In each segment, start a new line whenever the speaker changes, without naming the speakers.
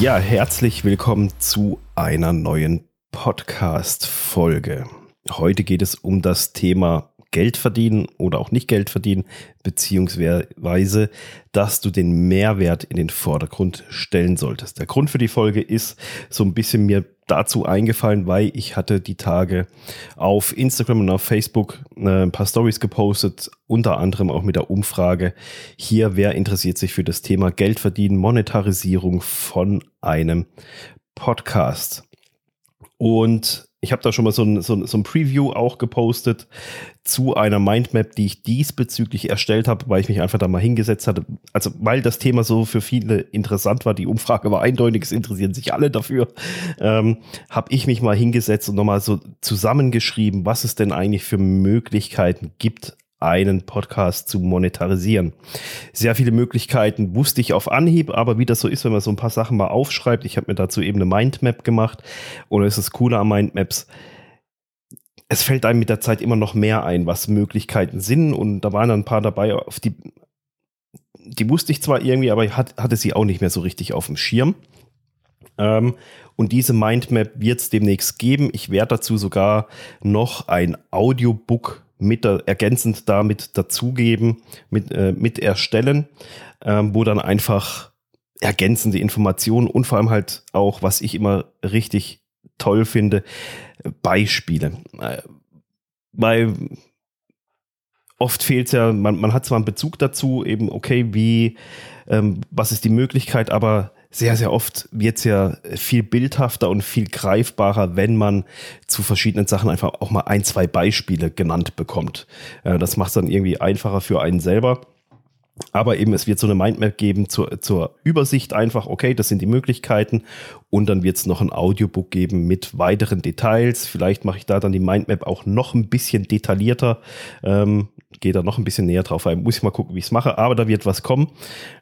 Ja, herzlich willkommen zu einer neuen Podcast-Folge. Heute geht es um das Thema Geld verdienen oder auch nicht Geld verdienen, beziehungsweise, dass du den Mehrwert in den Vordergrund stellen solltest. Der Grund für die Folge ist so ein bisschen mir dazu eingefallen, weil ich hatte die Tage auf Instagram und auf Facebook äh, ein paar Stories gepostet, unter anderem auch mit der Umfrage hier, wer interessiert sich für das Thema Geld verdienen, Monetarisierung von einem Podcast. Und ich habe da schon mal so ein, so, ein, so ein Preview auch gepostet zu einer Mindmap, die ich diesbezüglich erstellt habe, weil ich mich einfach da mal hingesetzt hatte. Also weil das Thema so für viele interessant war, die Umfrage war eindeutig, es interessieren sich alle dafür, ähm, habe ich mich mal hingesetzt und nochmal so zusammengeschrieben, was es denn eigentlich für Möglichkeiten gibt, einen Podcast zu monetarisieren. Sehr viele Möglichkeiten wusste ich auf Anhieb, aber wie das so ist, wenn man so ein paar Sachen mal aufschreibt, ich habe mir dazu eben eine Mindmap gemacht und es ist cooler an Mindmaps, es fällt einem mit der Zeit immer noch mehr ein, was Möglichkeiten sind und da waren dann ein paar dabei, auf die, die wusste ich zwar irgendwie, aber ich hatte sie auch nicht mehr so richtig auf dem Schirm. Ähm, und diese Mindmap wird es demnächst geben. Ich werde dazu sogar noch ein Audiobook mit der, ergänzend damit dazugeben, mit, äh, mit erstellen, ähm, wo dann einfach ergänzende Informationen und vor allem halt auch, was ich immer richtig toll finde, Beispiele. Äh, weil oft fehlt ja, man, man hat zwar einen Bezug dazu, eben, okay, wie, ähm, was ist die Möglichkeit, aber sehr, sehr oft wird es ja viel bildhafter und viel greifbarer, wenn man zu verschiedenen Sachen einfach auch mal ein, zwei Beispiele genannt bekommt. Äh, das macht es dann irgendwie einfacher für einen selber. Aber eben, es wird so eine Mindmap geben zur, zur Übersicht einfach, okay, das sind die Möglichkeiten. Und dann wird es noch ein Audiobook geben mit weiteren Details. Vielleicht mache ich da dann die Mindmap auch noch ein bisschen detaillierter. Ähm, Gehe da noch ein bisschen näher drauf ein. Muss ich mal gucken, wie ich es mache. Aber da wird was kommen.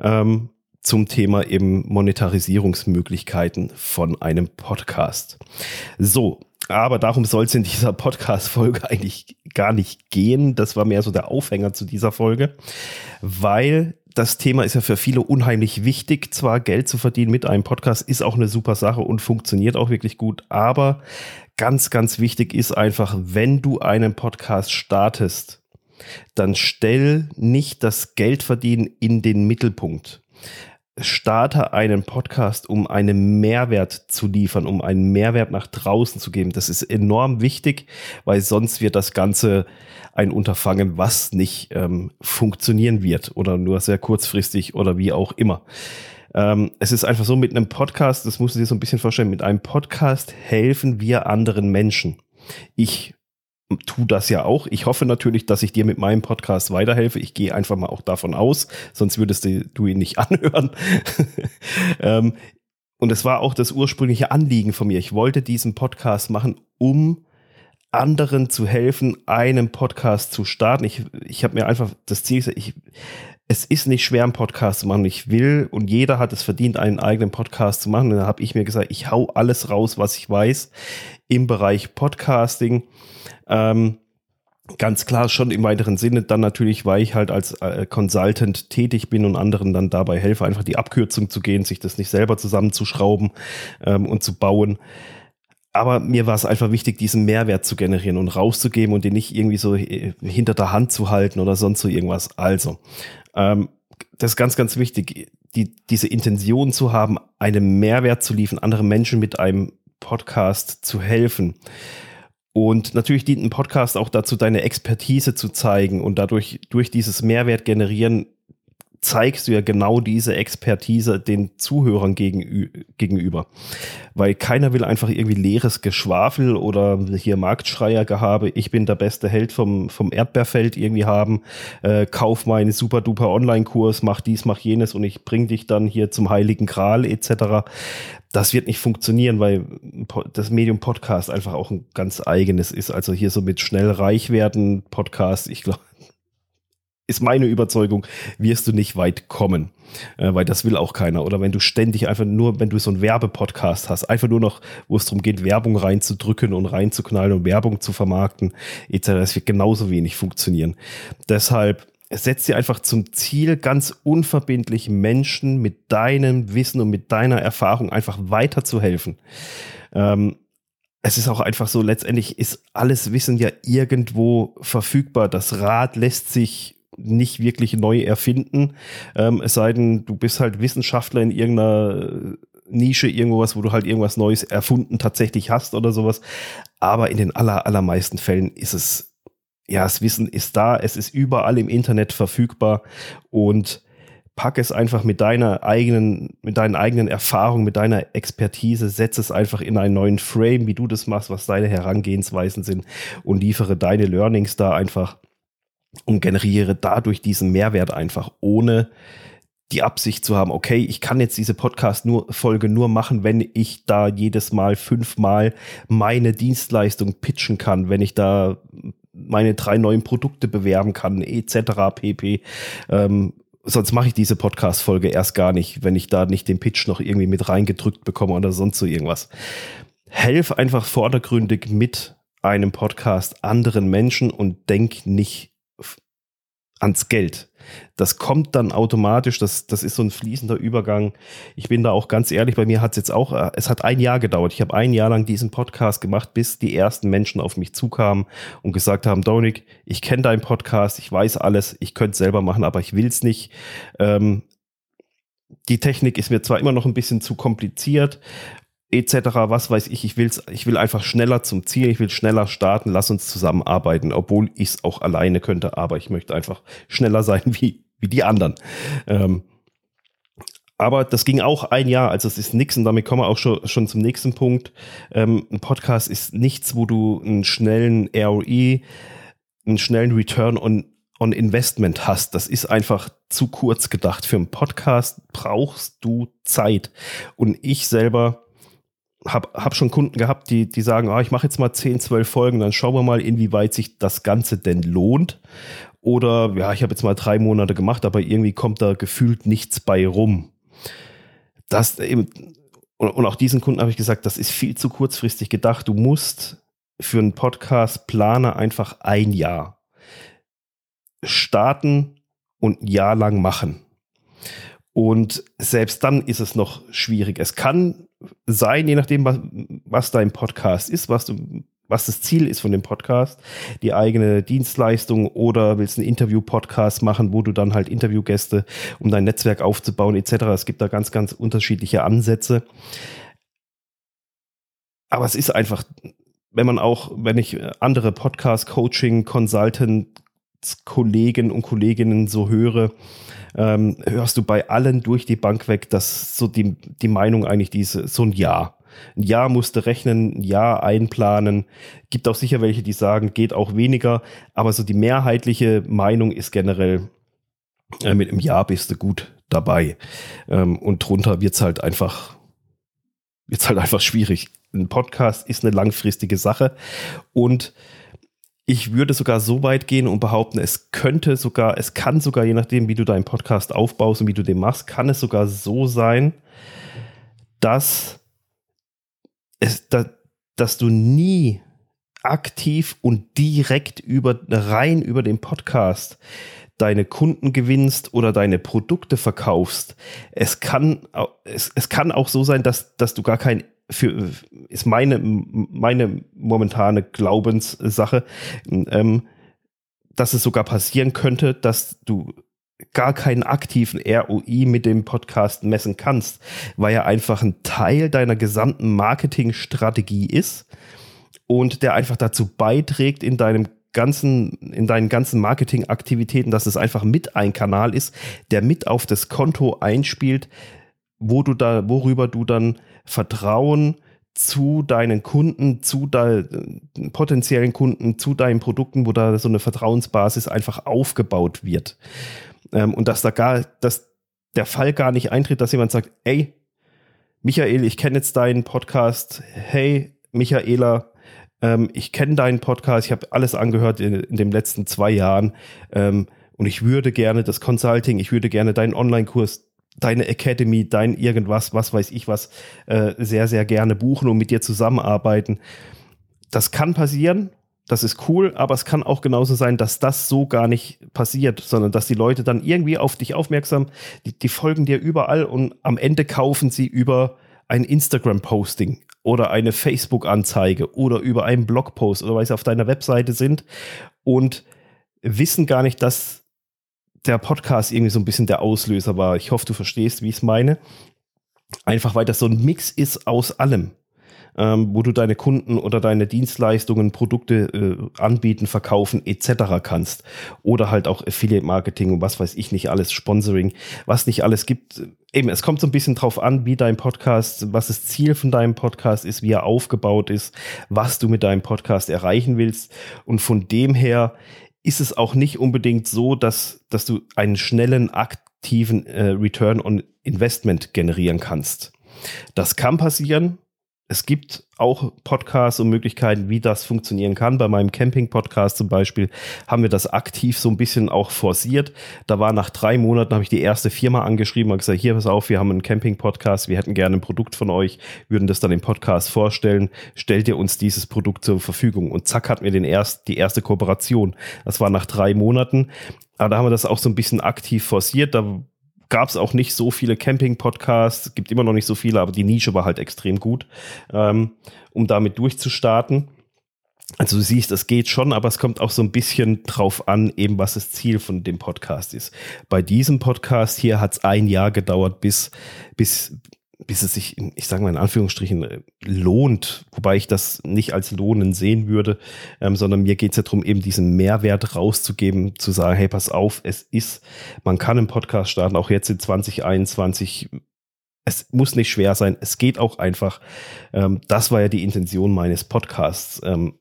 Ähm, zum Thema eben Monetarisierungsmöglichkeiten von einem Podcast. So, aber darum soll es in dieser Podcast-Folge eigentlich gar nicht gehen. Das war mehr so der Aufhänger zu dieser Folge, weil das Thema ist ja für viele unheimlich wichtig. Zwar Geld zu verdienen mit einem Podcast ist auch eine super Sache und funktioniert auch wirklich gut, aber ganz, ganz wichtig ist einfach, wenn du einen Podcast startest, dann stell nicht das Geldverdienen in den Mittelpunkt starte einen Podcast, um einen Mehrwert zu liefern, um einen Mehrwert nach draußen zu geben. Das ist enorm wichtig, weil sonst wird das Ganze ein Unterfangen, was nicht ähm, funktionieren wird oder nur sehr kurzfristig oder wie auch immer. Ähm, es ist einfach so mit einem Podcast, das musst du dir so ein bisschen vorstellen, mit einem Podcast helfen wir anderen Menschen. Ich tu das ja auch. Ich hoffe natürlich, dass ich dir mit meinem Podcast weiterhelfe. Ich gehe einfach mal auch davon aus, sonst würdest du, ihn nicht anhören. ähm, und es war auch das ursprüngliche Anliegen von mir. Ich wollte diesen Podcast machen, um anderen zu helfen, einen Podcast zu starten. Ich, ich habe mir einfach das Ziel gesagt, ich, es ist nicht schwer, einen Podcast zu machen. Ich will und jeder hat es verdient, einen eigenen Podcast zu machen. Und da habe ich mir gesagt, ich hau alles raus, was ich weiß im Bereich Podcasting. Ähm, ganz klar schon im weiteren Sinne dann natürlich, weil ich halt als äh, Consultant tätig bin und anderen dann dabei helfe, einfach die Abkürzung zu gehen, sich das nicht selber zusammenzuschrauben ähm, und zu bauen. Aber mir war es einfach wichtig, diesen Mehrwert zu generieren und rauszugeben und den nicht irgendwie so äh, hinter der Hand zu halten oder sonst so irgendwas. Also, ähm, das ist ganz, ganz wichtig, die, diese Intention zu haben, einen Mehrwert zu liefern, anderen Menschen mit einem Podcast zu helfen. Und natürlich dient ein Podcast auch dazu, deine Expertise zu zeigen und dadurch durch dieses Mehrwert generieren zeigst du ja genau diese Expertise den Zuhörern gegenüber. Weil keiner will einfach irgendwie leeres Geschwafel oder hier Marktschreiergehabe, ich bin der beste Held vom, vom Erdbeerfeld irgendwie haben, äh, kauf meinen super duper Online-Kurs, mach dies, mach jenes und ich bring dich dann hier zum Heiligen Gral etc. Das wird nicht funktionieren, weil das Medium Podcast einfach auch ein ganz eigenes ist. Also hier so mit schnell reich werden Podcast, ich glaube, ist meine Überzeugung, wirst du nicht weit kommen. Äh, weil das will auch keiner. Oder wenn du ständig einfach nur, wenn du so einen Werbepodcast hast, einfach nur noch, wo es darum geht, Werbung reinzudrücken und reinzuknallen und Werbung zu vermarkten, etc., das wird genauso wenig funktionieren. Deshalb setz dir einfach zum Ziel, ganz unverbindlich Menschen mit deinem Wissen und mit deiner Erfahrung einfach weiterzuhelfen. Ähm, es ist auch einfach so, letztendlich ist alles Wissen ja irgendwo verfügbar. Das Rad lässt sich nicht wirklich neu erfinden. Ähm, es sei denn, du bist halt Wissenschaftler in irgendeiner Nische, irgendwas, wo du halt irgendwas Neues erfunden tatsächlich hast oder sowas. Aber in den aller, allermeisten Fällen ist es, ja, das Wissen ist da, es ist überall im Internet verfügbar und pack es einfach mit deiner eigenen, mit deinen eigenen Erfahrungen, mit deiner Expertise, setz es einfach in einen neuen Frame, wie du das machst, was deine Herangehensweisen sind und liefere deine Learnings da einfach und generiere dadurch diesen Mehrwert einfach, ohne die Absicht zu haben, okay, ich kann jetzt diese Podcast-Folge nur machen, wenn ich da jedes Mal fünfmal meine Dienstleistung pitchen kann, wenn ich da meine drei neuen Produkte bewerben kann, etc. pp. Ähm, sonst mache ich diese Podcast-Folge erst gar nicht, wenn ich da nicht den Pitch noch irgendwie mit reingedrückt bekomme oder sonst so irgendwas. Helf einfach vordergründig mit einem Podcast anderen Menschen und denk nicht ans Geld. Das kommt dann automatisch, das, das ist so ein fließender Übergang. Ich bin da auch ganz ehrlich, bei mir hat es jetzt auch, äh, es hat ein Jahr gedauert. Ich habe ein Jahr lang diesen Podcast gemacht, bis die ersten Menschen auf mich zukamen und gesagt haben, Dominik, ich kenne deinen Podcast, ich weiß alles, ich könnte es selber machen, aber ich will es nicht. Ähm, die Technik ist mir zwar immer noch ein bisschen zu kompliziert etc., was weiß ich, ich, will's, ich will einfach schneller zum Ziel, ich will schneller starten, lass uns zusammenarbeiten, obwohl ich es auch alleine könnte, aber ich möchte einfach schneller sein wie, wie die anderen. Ähm, aber das ging auch ein Jahr, also es ist nichts und damit kommen wir auch schon, schon zum nächsten Punkt. Ähm, ein Podcast ist nichts, wo du einen schnellen ROI, einen schnellen Return on, on Investment hast. Das ist einfach zu kurz gedacht. Für einen Podcast brauchst du Zeit. Und ich selber habe hab schon Kunden gehabt, die, die sagen, ah, ich mache jetzt mal 10, 12 Folgen, dann schauen wir mal, inwieweit sich das Ganze denn lohnt. Oder ja, ich habe jetzt mal drei Monate gemacht, aber irgendwie kommt da gefühlt nichts bei rum. Das eben, und auch diesen Kunden habe ich gesagt, das ist viel zu kurzfristig gedacht. Du musst für einen Podcast plane einfach ein Jahr starten und ein Jahr lang machen. Und selbst dann ist es noch schwierig. Es kann sein, je nachdem, was, was dein Podcast ist, was du, was das Ziel ist von dem Podcast, die eigene Dienstleistung oder willst einen Interview-Podcast machen, wo du dann halt Interviewgäste, um dein Netzwerk aufzubauen, etc. Es gibt da ganz, ganz unterschiedliche Ansätze. Aber es ist einfach, wenn man auch, wenn ich andere Podcast, Coaching, Consultants, Kollegen und Kolleginnen so höre, ähm, hörst du bei allen durch die Bank weg, dass so die, die Meinung eigentlich diese, so ein Ja. Ein Jahr musste rechnen, ein Jahr einplanen. Gibt auch sicher welche, die sagen, geht auch weniger. Aber so die mehrheitliche Meinung ist generell, äh, mit einem Jahr bist du gut dabei. Ähm, und drunter wird's halt einfach, wird's halt einfach schwierig. Ein Podcast ist eine langfristige Sache und ich würde sogar so weit gehen und behaupten, es könnte sogar, es kann sogar, je nachdem, wie du deinen Podcast aufbaust und wie du den machst, kann es sogar so sein, dass es, dass, dass du nie aktiv und direkt über, rein über den Podcast deine Kunden gewinnst oder deine Produkte verkaufst. Es kann, es, es kann auch so sein, dass, dass du gar kein für, ist meine, meine momentane Glaubenssache, ähm, dass es sogar passieren könnte, dass du gar keinen aktiven ROI mit dem Podcast messen kannst, weil er einfach ein Teil deiner gesamten Marketingstrategie ist und der einfach dazu beiträgt in deinem ganzen, in deinen ganzen Marketingaktivitäten, dass es einfach mit ein Kanal ist, der mit auf das Konto einspielt, wo du da, worüber du dann Vertrauen zu deinen Kunden, zu deinen potenziellen Kunden, zu deinen Produkten, wo da so eine Vertrauensbasis einfach aufgebaut wird. Ähm, und dass da gar, dass der Fall gar nicht eintritt, dass jemand sagt, ey, Michael, ich kenne jetzt deinen Podcast. Hey, Michaela, ähm, ich kenne deinen Podcast. Ich habe alles angehört in, in den letzten zwei Jahren. Ähm, und ich würde gerne das Consulting, ich würde gerne deinen Online-Kurs deine Academy, dein irgendwas, was weiß ich was, äh, sehr, sehr gerne buchen und mit dir zusammenarbeiten. Das kann passieren, das ist cool, aber es kann auch genauso sein, dass das so gar nicht passiert, sondern dass die Leute dann irgendwie auf dich aufmerksam, die, die folgen dir überall und am Ende kaufen sie über ein Instagram-Posting oder eine Facebook-Anzeige oder über einen Blogpost oder weil sie auf deiner Webseite sind und wissen gar nicht, dass der Podcast irgendwie so ein bisschen der Auslöser war. Ich hoffe, du verstehst, wie ich es meine. Einfach weil das so ein Mix ist aus allem ähm, wo du deine Kunden oder deine Dienstleistungen, Produkte äh, anbieten, verkaufen etc. kannst. Oder halt auch Affiliate Marketing und was weiß ich nicht alles, Sponsoring, was nicht alles gibt. Eben, es kommt so ein bisschen drauf an, wie dein Podcast, was das Ziel von deinem Podcast ist, wie er aufgebaut ist, was du mit deinem Podcast erreichen willst. Und von dem her ist es auch nicht unbedingt so, dass, dass du einen schnellen, aktiven äh, Return on Investment generieren kannst. Das kann passieren, es gibt auch Podcasts und Möglichkeiten, wie das funktionieren kann. Bei meinem Camping-Podcast zum Beispiel haben wir das aktiv so ein bisschen auch forciert. Da war nach drei Monaten, habe ich die erste Firma angeschrieben und gesagt, hier, pass auf, wir haben einen Camping-Podcast, wir hätten gerne ein Produkt von euch, würden das dann im Podcast vorstellen. Stellt ihr uns dieses Produkt zur Verfügung? Und zack, hatten wir den erst, die erste Kooperation. Das war nach drei Monaten. Aber da haben wir das auch so ein bisschen aktiv forciert. Da gab es auch nicht so viele Camping-Podcasts, gibt immer noch nicht so viele, aber die Nische war halt extrem gut, ähm, um damit durchzustarten. Also du siehst, es geht schon, aber es kommt auch so ein bisschen drauf an, eben was das Ziel von dem Podcast ist. Bei diesem Podcast hier hat es ein Jahr gedauert, bis, bis, bis es sich, ich sage mal in Anführungsstrichen, äh, lohnt, wobei ich das nicht als Lohnen sehen würde, ähm, sondern mir geht es ja darum, eben diesen Mehrwert rauszugeben, zu sagen, hey, pass auf, es ist, man kann einen Podcast starten, auch jetzt in 2021, es muss nicht schwer sein, es geht auch einfach. Ähm, das war ja die Intention meines Podcasts, ähm,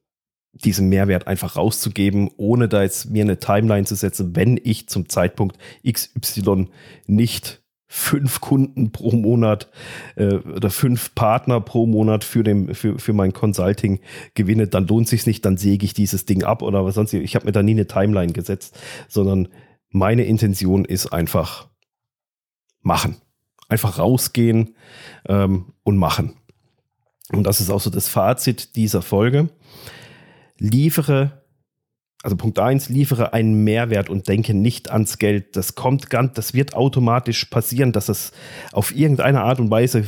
diesen Mehrwert einfach rauszugeben, ohne da jetzt mir eine Timeline zu setzen, wenn ich zum Zeitpunkt XY nicht fünf Kunden pro Monat äh, oder fünf Partner pro Monat für, dem, für, für mein Consulting gewinne, dann lohnt sich nicht, dann säge ich dieses Ding ab oder was sonst. Ich habe mir da nie eine Timeline gesetzt, sondern meine Intention ist einfach machen. Einfach rausgehen ähm, und machen. Und das ist auch so das Fazit dieser Folge. Liefere also Punkt eins, liefere einen Mehrwert und denke nicht ans Geld. Das kommt ganz, das wird automatisch passieren, dass es auf irgendeine Art und Weise äh,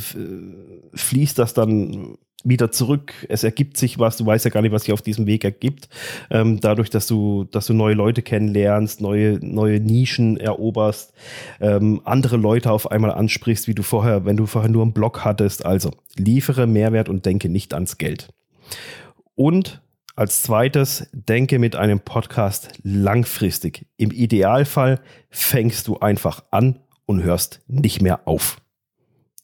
fließt das dann wieder zurück. Es ergibt sich was. Du weißt ja gar nicht, was sich auf diesem Weg ergibt. Ähm, dadurch, dass du, dass du neue Leute kennenlernst, neue, neue Nischen eroberst, ähm, andere Leute auf einmal ansprichst, wie du vorher, wenn du vorher nur einen Blog hattest. Also liefere Mehrwert und denke nicht ans Geld. Und als zweites, denke mit einem Podcast langfristig. Im Idealfall fängst du einfach an und hörst nicht mehr auf.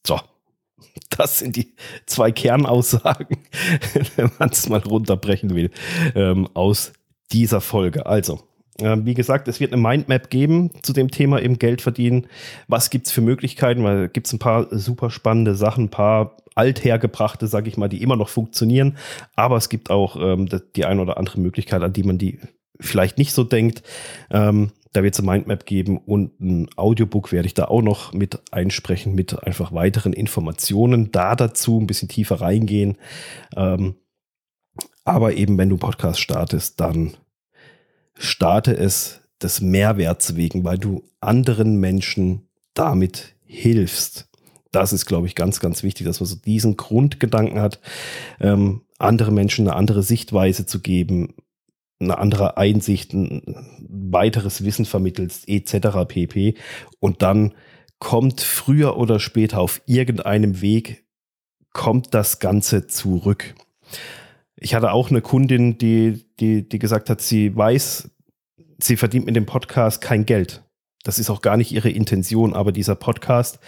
So, das sind die zwei Kernaussagen, wenn man es mal runterbrechen will, ähm, aus dieser Folge. Also, wie gesagt, es wird eine Mindmap geben zu dem Thema im Geld verdienen. Was gibt es für Möglichkeiten? Weil gibt es ein paar super spannende Sachen, ein paar althergebrachte, sage ich mal, die immer noch funktionieren. Aber es gibt auch ähm, die eine oder andere Möglichkeit, an die man die vielleicht nicht so denkt. Ähm, da wird es eine Mindmap geben und ein Audiobook werde ich da auch noch mit einsprechen, mit einfach weiteren Informationen da dazu, ein bisschen tiefer reingehen. Ähm, aber eben, wenn du Podcast startest, dann starte es des Mehrwerts wegen, weil du anderen Menschen damit hilfst das ist, glaube ich, ganz, ganz wichtig, dass man so diesen Grundgedanken hat, ähm, andere Menschen eine andere Sichtweise zu geben, eine andere Einsicht, ein weiteres Wissen vermittelst, etc. pp. Und dann kommt früher oder später auf irgendeinem Weg, kommt das Ganze zurück. Ich hatte auch eine Kundin, die, die, die gesagt hat, sie weiß, sie verdient mit dem Podcast kein Geld. Das ist auch gar nicht ihre Intention, aber dieser Podcast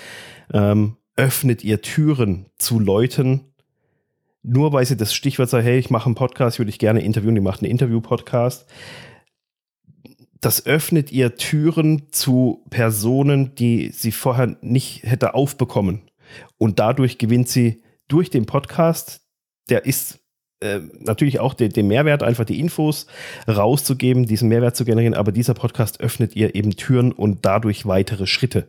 ähm, öffnet ihr Türen zu Leuten, nur weil sie das Stichwort sagt, hey, ich mache einen Podcast, würde ich gerne interviewen, die macht einen Interview-Podcast. Das öffnet ihr Türen zu Personen, die sie vorher nicht hätte aufbekommen. Und dadurch gewinnt sie durch den Podcast, der ist äh, natürlich auch den, den, Mehrwert, einfach die Infos rauszugeben, diesen Mehrwert zu generieren, aber dieser Podcast öffnet ihr eben Türen und dadurch weitere Schritte.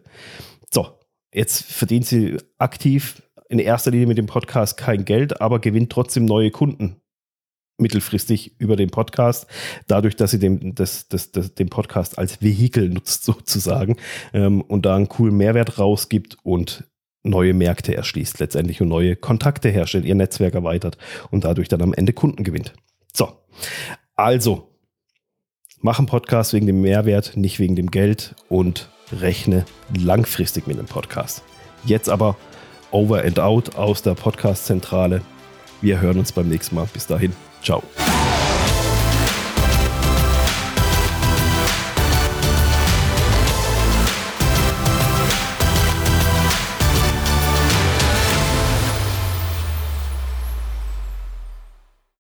So, Jetzt verdient sie aktiv in erster Linie mit dem Podcast kein Geld, aber gewinnt trotzdem neue Kunden. mittelfristig über den Podcast, dadurch, dass sie den, das, das, das, den Podcast als Vehikel nutzt sozusagen ähm, und da einen coolen Mehrwert rausgibt und neue Märkte erschließt letztendlich und neue Kontakte herstellt, ihr Netzwerk erweitert und dadurch dann am Ende Kunden gewinnt. So, also mach einen Podcast wegen dem Mehrwert, nicht wegen dem Geld und rechne langfristig mit dem Podcast. Jetzt aber over and out aus der Podcast-Zentrale. Wir hören uns beim nächsten Mal. Bis dahin. Ciao.